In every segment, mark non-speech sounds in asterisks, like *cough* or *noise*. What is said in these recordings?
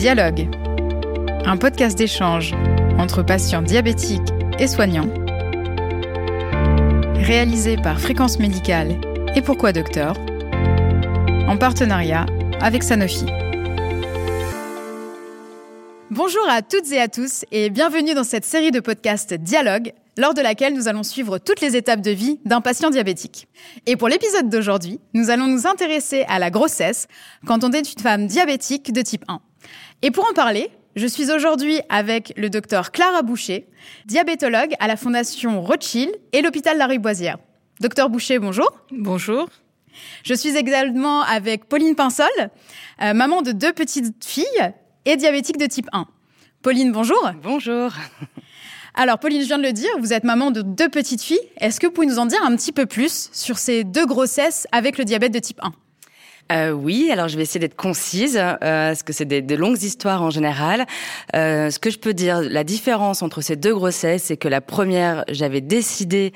Dialogue, un podcast d'échange entre patients diabétiques et soignants, réalisé par Fréquence Médicale et Pourquoi Docteur, en partenariat avec Sanofi. Bonjour à toutes et à tous et bienvenue dans cette série de podcasts Dialogue, lors de laquelle nous allons suivre toutes les étapes de vie d'un patient diabétique. Et pour l'épisode d'aujourd'hui, nous allons nous intéresser à la grossesse quand on est une femme diabétique de type 1. Et pour en parler, je suis aujourd'hui avec le docteur Clara Boucher, diabétologue à la Fondation Rothschild et l'hôpital La Boisière. Docteur Boucher, bonjour. Bonjour. Je suis également avec Pauline Pinsol, euh, maman de deux petites filles et diabétique de type 1. Pauline, bonjour. Bonjour. Alors, Pauline, je viens de le dire, vous êtes maman de deux petites filles. Est-ce que vous pouvez nous en dire un petit peu plus sur ces deux grossesses avec le diabète de type 1 euh, oui, alors je vais essayer d'être concise, euh, parce que c'est des, de longues histoires en général. Euh, ce que je peux dire, la différence entre ces deux grossesses, c'est que la première, j'avais décidé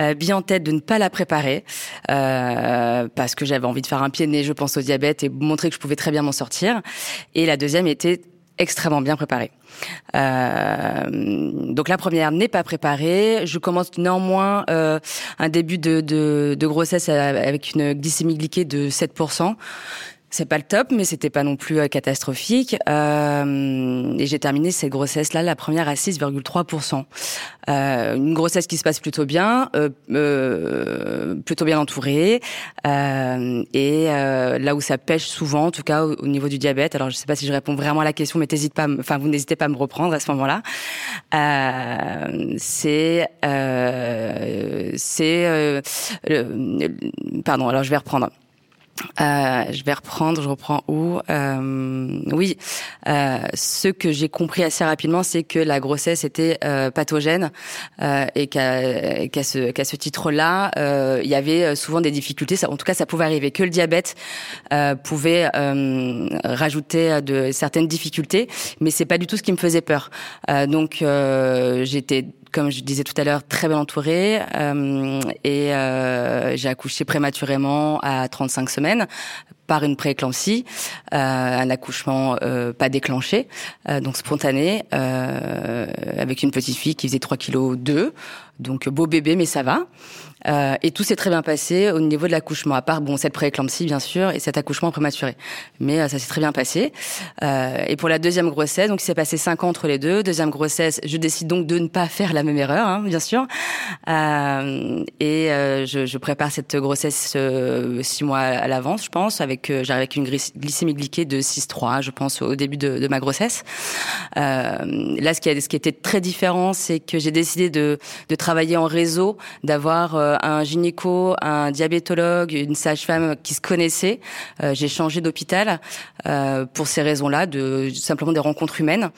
euh, bien en tête de ne pas la préparer, euh, parce que j'avais envie de faire un pied de nez, je pense, au diabète et montrer que je pouvais très bien m'en sortir. Et la deuxième était extrêmement bien préparée. Euh, donc la première n'est pas préparée. Je commence néanmoins euh, un début de, grossesse avec une glycémie glyquée de 7%. C'est pas le top, mais c'était pas non plus euh, catastrophique. Euh, et j'ai terminé cette grossesse-là, la première à 6,3%. Euh, une grossesse qui se passe plutôt bien, euh, euh plutôt bien entourée. Euh, et là où ça pêche souvent, en tout cas au, niveau du diabète. Alors je sais pas si je réponds vraiment à la question, mais t'hésites pas, enfin vous n'hésitez pas à me reprendre à ce moment-là. c'est c'est pardon. Alors je vais reprendre. Euh, je vais reprendre, je reprends où euh, Oui, euh, ce que j'ai compris assez rapidement, c'est que la grossesse était euh, pathogène euh, et qu'à qu'à ce, qu'à ce titre-là, il y avait souvent des difficultés. Ça, en tout cas, ça pouvait arriver que le diabète pouvait rajouter de certaines difficultés, mais c'est pas du tout ce qui me faisait peur. donc, j'étais comme je disais tout à l'heure, très bien entourée euh, et euh, j'ai accouché prématurément à 35 semaines semaine par une prééclampsie, euh, un accouchement euh, pas déclenché, euh, donc spontané, euh, avec une petite fille qui faisait 3 kg 2, donc beau bébé mais ça va. Euh, et tout s'est très bien passé au niveau de l'accouchement, à part bon cette prééclampsie bien sûr et cet accouchement prématuré. Mais euh, ça s'est très bien passé. Et pour la deuxième grossesse, donc il s'est passé cinq ans entre les deux. Deuxième grossesse, je décide donc de ne pas faire la même erreur, hein, bien sûr. Et je, je, prépare cette grossesse six mois à l'avance, je pense, avec j'arrive avec une glycémie glyquée de 6,3, je pense, au début de, ma grossesse. là, ce qui, a, ce qui était très différent, c'est que j'ai décidé de, de travailler en réseau, d'avoir un gynéco, un diabétologue, une sage-femme qui se connaissaient. Euh, j'ai changé d'hôpital euh, pour ces raisons-là, de simplement des rencontres humaines.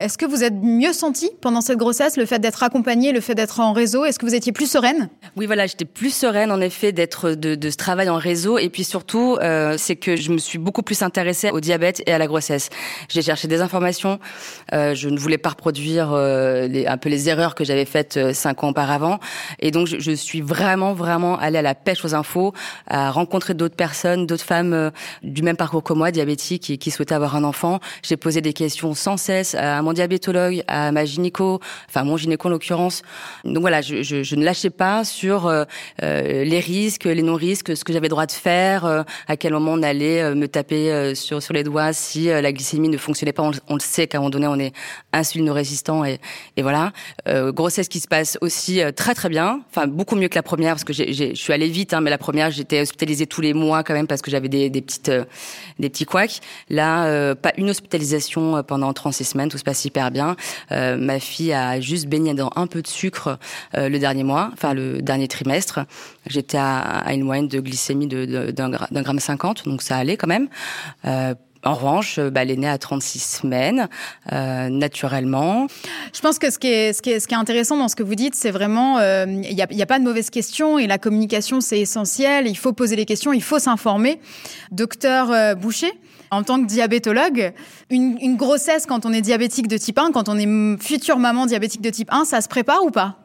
Est-ce que vous êtes mieux sentie pendant cette grossesse, le fait d'être accompagnée, le fait d'être en réseau? Est-ce que vous étiez plus sereine? Oui, voilà, j'étais plus sereine en effet d'être de, de, ce travail en réseau. Et puis surtout, euh, c'est que je me suis beaucoup plus intéressée au diabète et à la grossesse. J'ai cherché des informations. Euh, je ne voulais pas reproduire euh, les, un peu les erreurs que j'avais faites euh, cinq ans auparavant. Et donc, je, je, suis vraiment, vraiment allée à la pêche aux infos, à rencontrer d'autres personnes, d'autres femmes euh, du même parcours que moi, diabétiques, qui, qui souhaitaient avoir un enfant. J'ai posé des questions sans cesse à mon diabétologue, à ma gynéco, enfin mon gynéco en l'occurrence. Donc voilà, je, ne lâchais pas sur euh, euh les risques, les non-risques, ce que j'avais droit de faire, euh, à quel moment on allait me taper sur les doigts si la glycémie ne fonctionnait pas. On, le sait qu'à un moment donné, on est insulino-résistant et, voilà. grossesse qui se passe aussi très très bien, enfin beaucoup mieux que la première parce que je suis allée vite, hein, mais la première j'étais hospitalisée tous les mois quand même parce que j'avais des, des petites des petits couacs. Là, pas une hospitalisation pendant 36 semaines, tout se passe hyper bien. Euh, ma fille a juste baigné dans un peu de sucre euh, le dernier mois, enfin le dernier trimestre. J'étais à, une moyenne de glycémie de, de, d'un, gramme 50, donc ça allait quand même. Euh, en revanche, elle est née à 36 semaines, naturellement. Je pense que ce qui, est, intéressant dans ce que vous dites, c'est vraiment, il n'y a, pas de mauvaises questions et la communication, c'est essentiel. Il faut poser les questions, il faut s'informer. Docteur Boucher, en tant que diabétologue, une, grossesse quand on est diabétique de type 1, quand on est future maman diabétique de type 1, ça se prépare ou pas?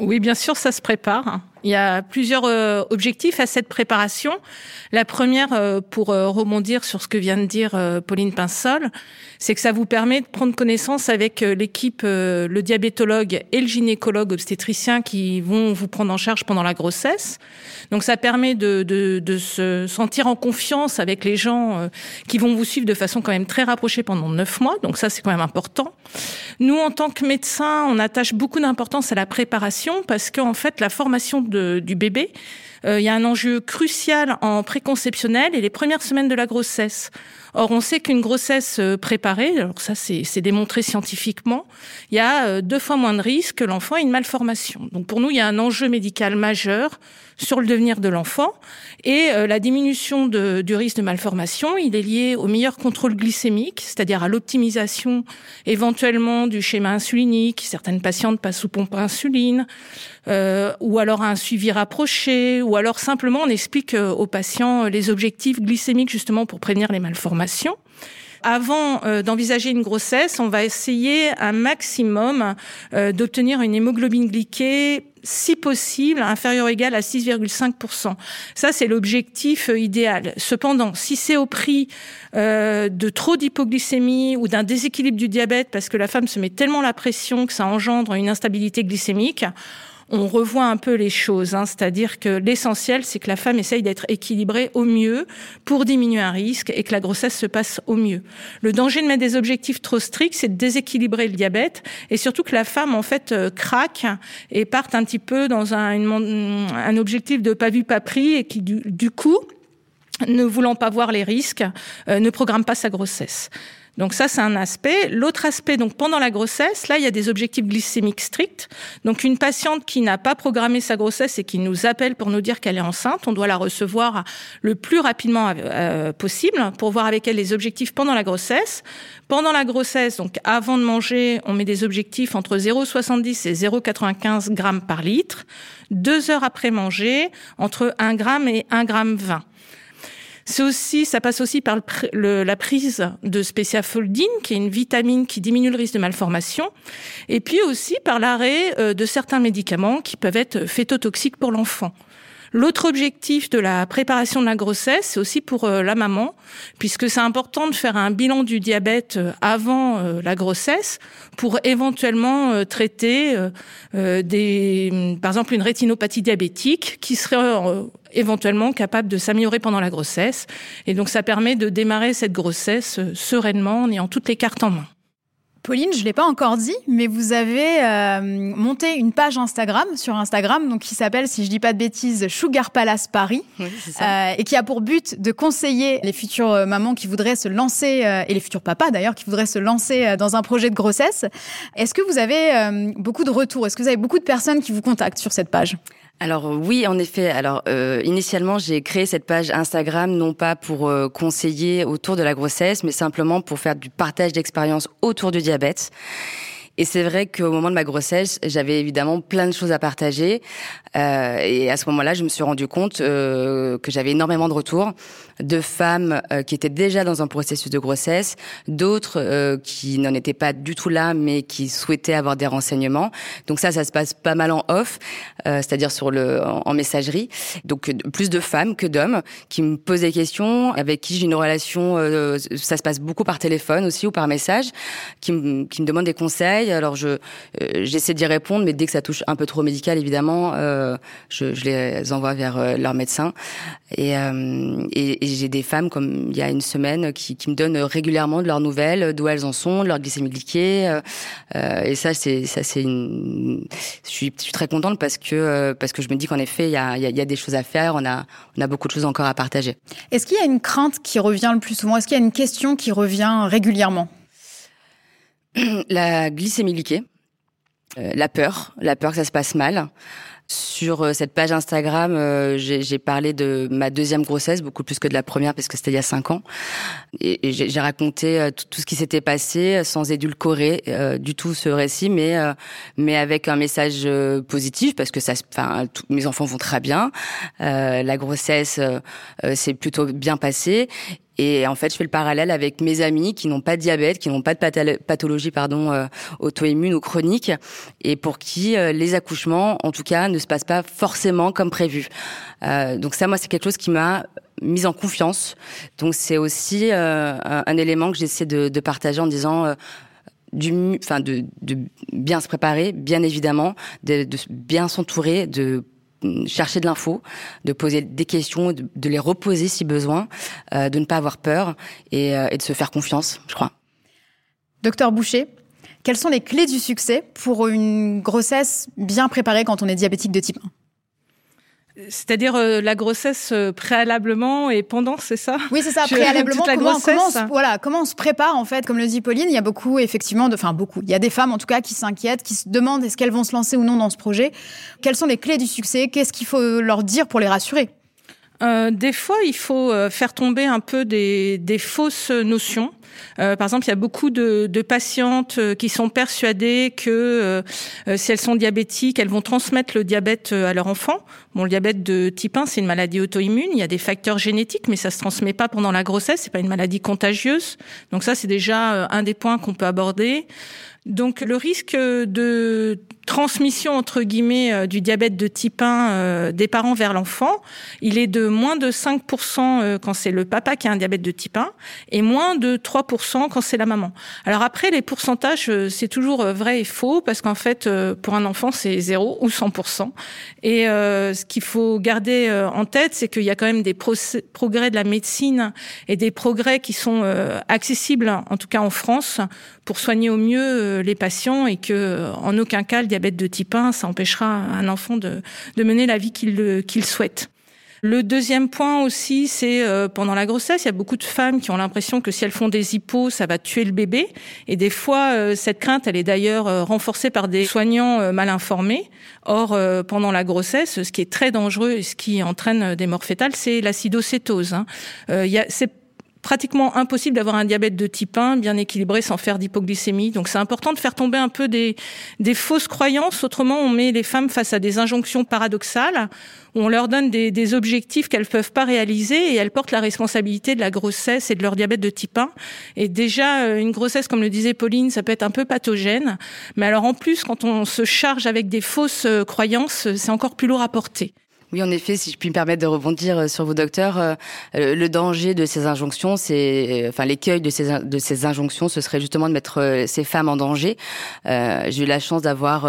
Oui, bien sûr, ça se prépare. Il y a plusieurs objectifs à cette préparation. La première, pour rebondir sur ce que vient de dire Pauline Pinsol, c'est que ça vous permet de prendre connaissance avec l'équipe, le diabétologue et le gynécologue obstétricien qui vont vous prendre en charge pendant la grossesse. Donc ça permet de, de, de se sentir en confiance avec les gens euh, qui vont vous suivre de façon quand même très rapprochée pendant neuf mois. Donc ça, c'est quand même important. Nous, en tant que médecins, on attache beaucoup d'importance à la préparation parce qu'en fait, la formation du bébé, euh, il y a un enjeu crucial en préconceptionnel et les premières semaines de la grossesse. Or, on sait qu'une grossesse euh, préparée, alors ça c'est démontré scientifiquement, il y a euh, deux fois moins de risques que l'enfant ait une malformation. Donc pour nous, il y a un enjeu médical majeur sur le devenir de l'enfant. Et euh, la diminution du risque de malformation, il est lié au meilleur contrôle glycémique, c'est-à-dire à, l'optimisation éventuellement du schéma insulinique. Certaines patientes passent sous pompe à insuline, ou alors à un suivi rapproché, ou alors simplement on explique aux patients les objectifs glycémiques justement pour prévenir les malformations avant d'envisager une grossesse, on va essayer un maximum d'obtenir une hémoglobine glyquée si possible, inférieur ou égal à 6,5%. Ça, c'est l'objectif euh, idéal. Cependant, si c'est au prix euh, de trop d'hypoglycémie ou d'un déséquilibre du diabète, parce que la femme se met tellement la pression que ça engendre une instabilité glycémique, on revoit un peu les choses. Hein. C'est-à-dire que l'essentiel, c'est que la femme essaye d'être équilibrée au mieux pour diminuer un risque et que la grossesse se passe au mieux. Le danger de mettre des objectifs trop stricts, c'est de déséquilibrer le diabète et surtout que la femme, en fait, euh, craque et parte un petit peu dans un, un objectif de pas vu, pas pris et qui, du, coup, ne voulant pas voir les risques, euh, ne programme pas sa grossesse. Donc ça, c'est un aspect. L'autre aspect, donc pendant la grossesse, là, il y a des objectifs glycémiques stricts. Donc une patiente qui n'a pas programmé sa grossesse et qui nous appelle pour nous dire qu'elle est enceinte, on doit la recevoir le plus rapidement euh, possible pour voir avec elle les objectifs pendant la grossesse. Pendant la grossesse, donc avant de manger, on met des objectifs entre 0,70 et 0,95 grammes par litre. Deux heures après manger, entre 1 gramme et 1 gramme 20. C'est aussi, ça passe aussi par le, la prise de spéciafoldine, qui est une vitamine qui diminue le risque de malformation, et puis aussi par l'arrêt euh, de certains médicaments qui peuvent être phétotoxiques pour l'enfant. L'autre objectif de la préparation de la grossesse, c'est aussi pour euh, la maman, puisque c'est important de faire un bilan du diabète euh, avant euh, la grossesse pour éventuellement traiter des, par exemple, une rétinopathie diabétique qui serait éventuellement capable de s'améliorer pendant la grossesse. Et donc ça permet de démarrer cette grossesse sereinement en ayant toutes les cartes en main. Pauline, je ne l'ai pas encore dit, mais vous avez euh, monté une page Instagram sur Instagram, donc qui s'appelle, si je dis pas de bêtises, Sugar Palace Paris, *laughs* euh, et qui a pour but de conseiller les futures euh, mamans qui voudraient se lancer, et les futurs papas d'ailleurs, qui voudraient se lancer dans un projet de grossesse. Est-ce que vous avez beaucoup de retours? Est-ce que vous avez beaucoup de personnes qui vous contactent sur cette page? Alors oui, en effet. Alors euh, initialement, j'ai créé cette page Instagram non pas pour euh, conseiller autour de la grossesse, mais simplement pour faire du partage d'expériences autour du diabète. Et c'est vrai qu'au moment de ma grossesse, j'avais évidemment plein de choses à partager. Euh, et à ce moment-là, je me suis rendu compte euh, que j'avais énormément de retours de femmes euh, qui étaient déjà dans un processus de grossesse, d'autres euh, qui n'en étaient pas du tout là, mais qui souhaitaient avoir des renseignements. Donc ça, ça se passe pas mal en off, euh, c'est-à-dire sur le en, messagerie. Donc plus de femmes que d'hommes qui me posent des questions, avec qui j'ai une relation. ça se passe beaucoup par téléphone aussi ou par message, qui me qui me demandent des conseils alors je euh, j'essaie d'y répondre, mais dès que ça touche un peu trop médical, évidemment, euh, je, je, les envoie vers euh, leur médecin. Et, euh, et, et j'ai des femmes comme il y a une semaine qui, qui me donnent régulièrement de leurs nouvelles, d'où elles en sont, de leur glycémie glyquée. et ça c'est ça c'est une. Je suis, je suis très contente parce que parce que je me dis qu'en effet il y a, il y a des choses à faire. On a on a beaucoup de choses encore à partager. Est-ce qu'il y a une crainte qui revient le plus souvent? Est-ce qu'il y a une question qui revient régulièrement? La glycémie glyquée, euh, la peur, la peur que ça se passe mal. Sur euh, cette page Instagram, euh, j'ai parlé de ma deuxième grossesse, beaucoup plus que de la première, parce que c'était il y a cinq ans. Et, j'ai raconté tout, ce qui s'était passé sans édulcorer du tout ce récit, mais mais avec un message positif, parce que ça, enfin, mes enfants vont très bien. la grossesse s'est plutôt bien passée Et en fait, je fais le parallèle avec mes amis qui n'ont pas de diabète, qui n'ont pas de pathologie pardon euh, auto-immune ou chronique, et pour qui euh, les accouchements, en tout cas, ne se passent pas forcément comme prévu. Euh, donc ça, moi, c'est quelque chose qui m'a mise en confiance. Donc c'est aussi un, un, élément que j'essaie de, de, partager en disant du, enfin de, de, bien se préparer, bien évidemment, de, de bien s'entourer, de chercher de l'info, de poser des questions, de, les reposer si besoin, euh, de ne pas avoir peur et, euh, et de se faire confiance, je crois. Docteur Boucher, quelles sont les clés du succès pour une grossesse bien préparée quand on est diabétique de type 1 c'est-à-dire euh, la grossesse euh, préalablement et pendant, c'est ça? Oui, c'est ça, préalablement. La comment, comment, on, voilà, comment on se prépare en fait? Comme le dit Pauline, il y a beaucoup effectivement, de, enfin beaucoup, il y a des femmes en tout cas qui s'inquiètent, qui se demandent est-ce qu'elles vont se lancer ou non dans ce projet? Quelles sont les clés du succès? Qu'est-ce qu'il faut leur dire pour les rassurer? Euh, des fois, il faut euh, faire tomber un peu des, des fausses notions. Euh, par exemple, il y a beaucoup de, de patientes euh, qui sont persuadées que euh, si elles sont diabétiques, elles vont transmettre le diabète à leur enfant. Bon, le diabète de type 1, c'est une maladie auto-immune. Il y a des facteurs génétiques, mais ça se transmet pas pendant la grossesse. C'est pas une maladie contagieuse. Donc ça, c'est déjà un des points qu'on peut aborder. Donc le risque de transmission entre guillemets euh, du diabète de type 1 euh, des parents vers l'enfant, il est de moins de 5% euh, quand c'est le papa qui a un diabète de type 1 et moins de 3% quand c'est la maman. Alors après les pourcentages c'est toujours vrai et faux parce qu'en fait pour un enfant c'est 0 ou 100% et ce qu'il faut garder en tête c'est qu'il y a quand même des progrès de la médecine et des progrès qui sont accessibles en tout cas en France pour soigner au mieux les patients et que en aucun cas le diabète de type 1, ça empêchera un enfant de, mener la vie qu'il souhaite. Le deuxième point aussi, c'est euh, pendant la grossesse, il y a beaucoup de femmes qui ont l'impression que si elles font des hippos, ça va tuer le bébé. Et des fois, euh, cette crainte, elle est d'ailleurs euh, renforcée par des soignants mal informés. Or, pendant la grossesse, ce qui est très dangereux et ce qui entraîne des morts fétales, c'est l'acidocétose. Hein. c'est pratiquement impossible d'avoir un diabète de type 1 bien équilibré sans faire d'hypoglycémie. Donc c'est important de faire tomber un peu des, des fausses croyances. Autrement, on met les femmes face à des injonctions paradoxales où on leur donne des, des objectifs qu'elles peuvent pas réaliser et elles portent la responsabilité de la grossesse et de leur diabète de type 1. Et déjà, euh, une grossesse, comme le disait Pauline, ça peut être un peu pathogène. Mais alors en plus, quand on se charge avec des fausses euh, croyances, c'est encore plus lourd à porter. Oui, en effet, si je puis me permettre de rebondir euh, sur vos docteurs, euh, le danger de ces injonctions, c'est, euh, enfin, l'écueil de ces de ces injonctions, ce serait justement de mettre ces femmes en danger. J'ai eu la chance d'avoir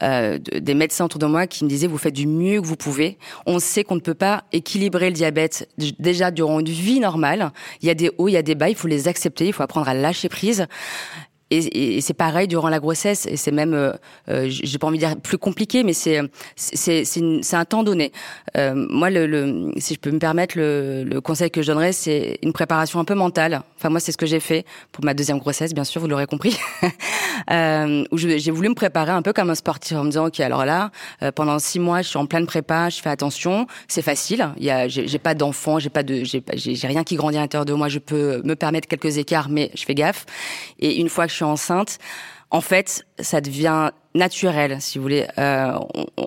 des médecins autour de moi qui me disaient vous faites du mieux que vous pouvez. On sait qu'on ne peut pas équilibrer le diabète déjà durant une vie normale. Il y a des hauts, il y a des bas, il faut les accepter, il faut apprendre à lâcher prise. Et, et c'est pareil durant la grossesse, et c'est même, euh, euh j'ai pas envie de dire plus compliqué, mais c'est c'est c'est un temps donné. Euh, moi, le, le, si je peux me permettre, le, le conseil que je donnerais, c'est une préparation un peu mentale. Enfin, moi, c'est ce que j'ai fait pour ma deuxième grossesse, bien sûr, vous l'aurez compris, *laughs* euh, où j'ai voulu me préparer un peu comme un sportif en me disant, ok, alors là, euh, pendant six mois, je suis en pleine prépa, je fais attention, c'est facile. Il y a, j'ai pas d'enfant, j'ai pas de, j'ai rien qui grandit à l'intérieur de moi, je peux me permettre quelques écarts, mais je fais gaffe. Et une fois que enceinte, en fait, ça devient naturel, si vous voulez. Euh,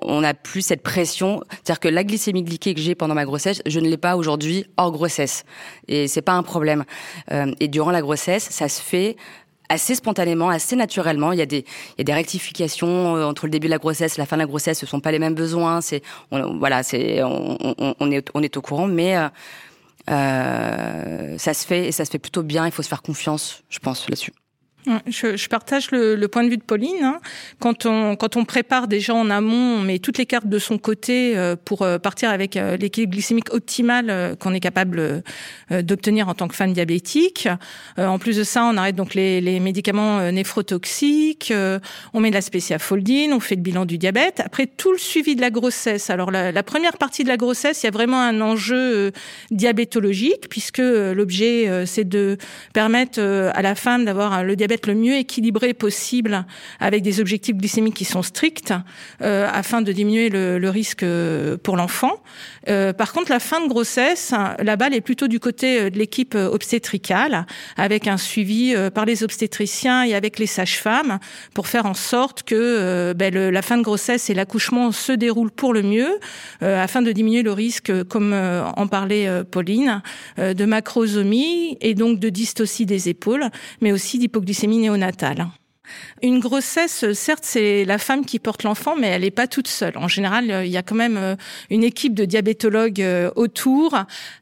on n'a plus cette pression, c'est-à-dire que la glycémie glyquée que j'ai pendant ma grossesse, je ne l'ai pas aujourd'hui hors grossesse, et c'est pas un problème. Euh, et durant la grossesse, ça se fait assez spontanément, assez naturellement. Il y a des, rectifications euh, entre le début de la grossesse et la fin de la grossesse. Ce sont pas les mêmes besoins. C'est, on, est, au courant, mais ça se fait et ça se fait plutôt bien. Il faut se faire confiance, je pense, là-dessus. Je, je, partage le, le, point de vue de Pauline. Hein. Quand on quand on prépare déjà en amont, on met toutes les cartes de son côté euh, pour euh, partir avec euh, l'équilibre glycémique optimal qu'on est capable d'obtenir en tant que femme diabétique. En plus de ça, on arrête donc les, les médicaments néphrotoxiques, on met de la spéciafoldine, on fait le bilan du diabète. Après tout le suivi de la grossesse. Alors la, la première partie de la grossesse, il y a vraiment un enjeu diabétologique puisque l'objet c'est de permettre à la femme d'avoir le diabète le mieux équilibré possible avec des objectifs glycémiques qui sont stricts afin de diminuer le, risque pour l'enfant. par contre, la fin de grossesse, la balle est plutôt du côté de l'équipe obstétricale, avec un suivi par les obstétriciens et avec les sages-femmes pour faire en sorte que ben, la fin de grossesse et l'accouchement se déroulent pour le mieux, afin de diminuer le risque, comme en parlait Pauline, de macrosomie et donc de dystocie des épaules, mais aussi d'hypoglycémie néonatale. Une grossesse, certes, c'est la femme qui porte l'enfant, mais elle n'est pas toute seule. En général, il y a quand même euh, une équipe de diabétologues euh, autour.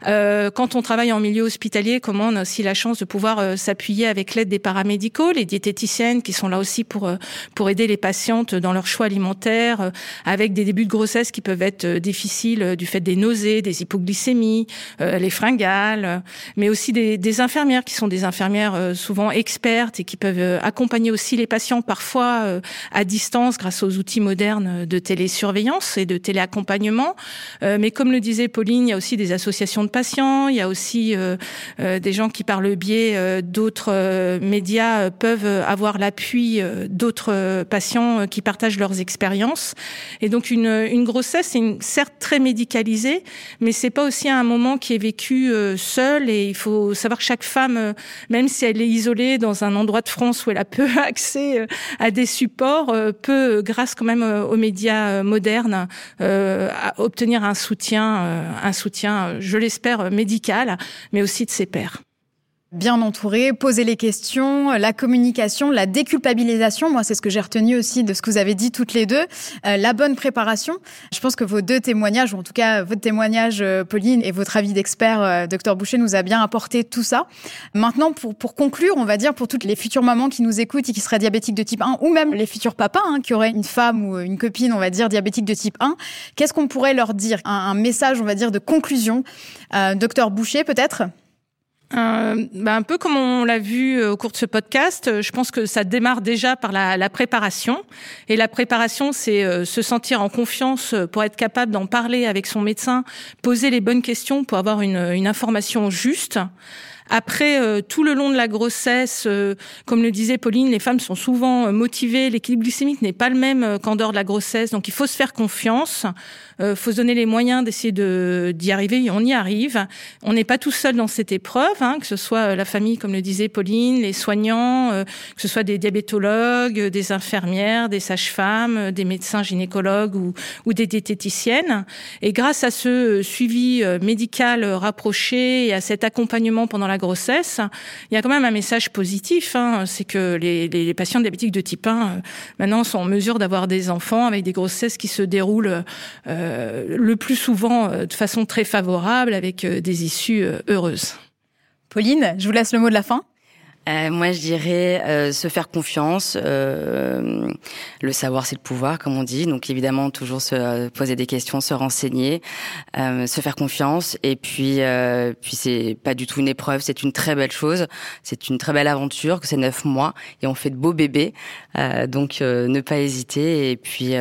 Euh, quand on travaille en milieu hospitalier, comment on a aussi la chance de pouvoir s'appuyer avec l'aide des paramédicaux, les diététiciennes qui sont là aussi pour pour aider les patientes dans leur choix alimentaire, avec des débuts de grossesse qui peuvent être difficiles du fait des nausées, des hypoglycémies, les fringales, mais aussi des infirmières qui sont des infirmières souvent expertes et qui peuvent accompagner aussi les patients parfois euh, à distance grâce aux outils modernes de télésurveillance et de téléaccompagnement. Euh, mais comme le disait Pauline, il y a aussi des associations de patients, il y a aussi euh, des gens qui par le biais d'autres médias peuvent avoir l'appui d'autres patients qui partagent leurs expériences. Et donc une, une grossesse, c'est certes très médicalisée, mais c'est pas aussi un moment qui est vécu seul. Et il faut savoir que chaque femme, même si elle est isolée dans un endroit de France où elle a peu *laughs* accès euh, à des supports euh, peut, grâce quand même euh, aux médias modernes, obtenir un soutien, un soutien, je l'espère, médical, mais aussi de ses pairs bien entouré, poser les questions, la communication, la déculpabilisation. Moi, c'est ce que j'ai retenu aussi de ce que vous avez dit toutes les deux. Euh, la bonne préparation. Je pense que vos deux témoignages, ou en tout cas votre témoignage, euh, Pauline, et votre avis d'expert, euh, docteur Boucher, nous a bien apporté tout ça. Maintenant, pour, pour conclure, on va dire pour toutes les futures mamans qui nous écoutent et qui seraient diabétiques de type 1, ou même les futurs papas hein, qui auraient une femme ou une copine, on va dire, diabétique de type 1, qu'est-ce qu'on pourrait leur dire? Un, un, message, on va dire, de conclusion. docteur Boucher, peut-être? Euh, ben un peu comme on l'a vu euh, au cours de ce podcast, euh, je pense que ça démarre déjà par la, préparation. Et la préparation, c'est se sentir en confiance pour être capable d'en parler avec son médecin, poser les bonnes questions pour avoir une information juste. Après, euh, tout le long de la grossesse, euh, comme le disait Pauline, les femmes sont souvent motivées. L'équilibre glycémique n'est pas le même qu'en dehors de la grossesse, donc il faut se faire confiance. Euh, faut se donner les moyens d'essayer de d'y arriver. On y arrive. On n'est pas tout seul dans cette épreuve, hein, que ce soit euh, la famille, comme le disait Pauline, les soignants, euh, que ce soit des diabétologues, des infirmières, des sages-femmes, des médecins gynécologues ou, ou des diététiciennes. Et grâce à ce suivi médical rapproché et à cet accompagnement pendant la grossesse, il y a quand même un message positif. Hein, c'est que les, patients diabétiques de type 1 maintenant sont en mesure d'avoir des enfants avec des grossesses qui se déroulent euh, le plus souvent euh, de façon très favorable avec euh, des issues heureuses. Pauline, je vous laisse le mot de la fin. Euh, moi, je dirais euh, se faire confiance. Euh, le savoir, c'est le pouvoir, comme on dit. Donc, évidemment, toujours se poser des questions, se renseigner, se faire confiance. Et puis, puis c'est pas du tout une épreuve, c'est une très belle chose. C'est une très belle aventure. Que c'est neuf mois et on fait de beaux bébés. donc, ne pas hésiter et puis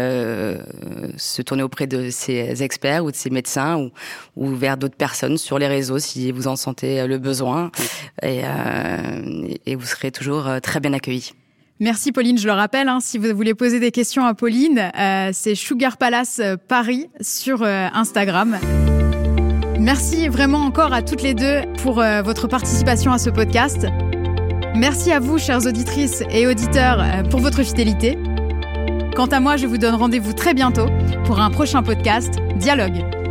se tourner auprès de ces experts ou de ces médecins ou, ou vers d'autres personnes sur les réseaux si vous en sentez le besoin. Et, et vous serez toujours euh, très bien accueillis. Merci Pauline, je le rappelle, hein, si vous voulez poser des questions à Pauline, euh, c'est Sugar Palace euh, Paris sur Instagram. Merci vraiment encore à toutes les deux pour votre participation à ce podcast. Merci à vous, chères auditrices et auditeurs, pour votre fidélité. Quant à moi, je vous donne rendez-vous très bientôt pour un prochain podcast Dialogue.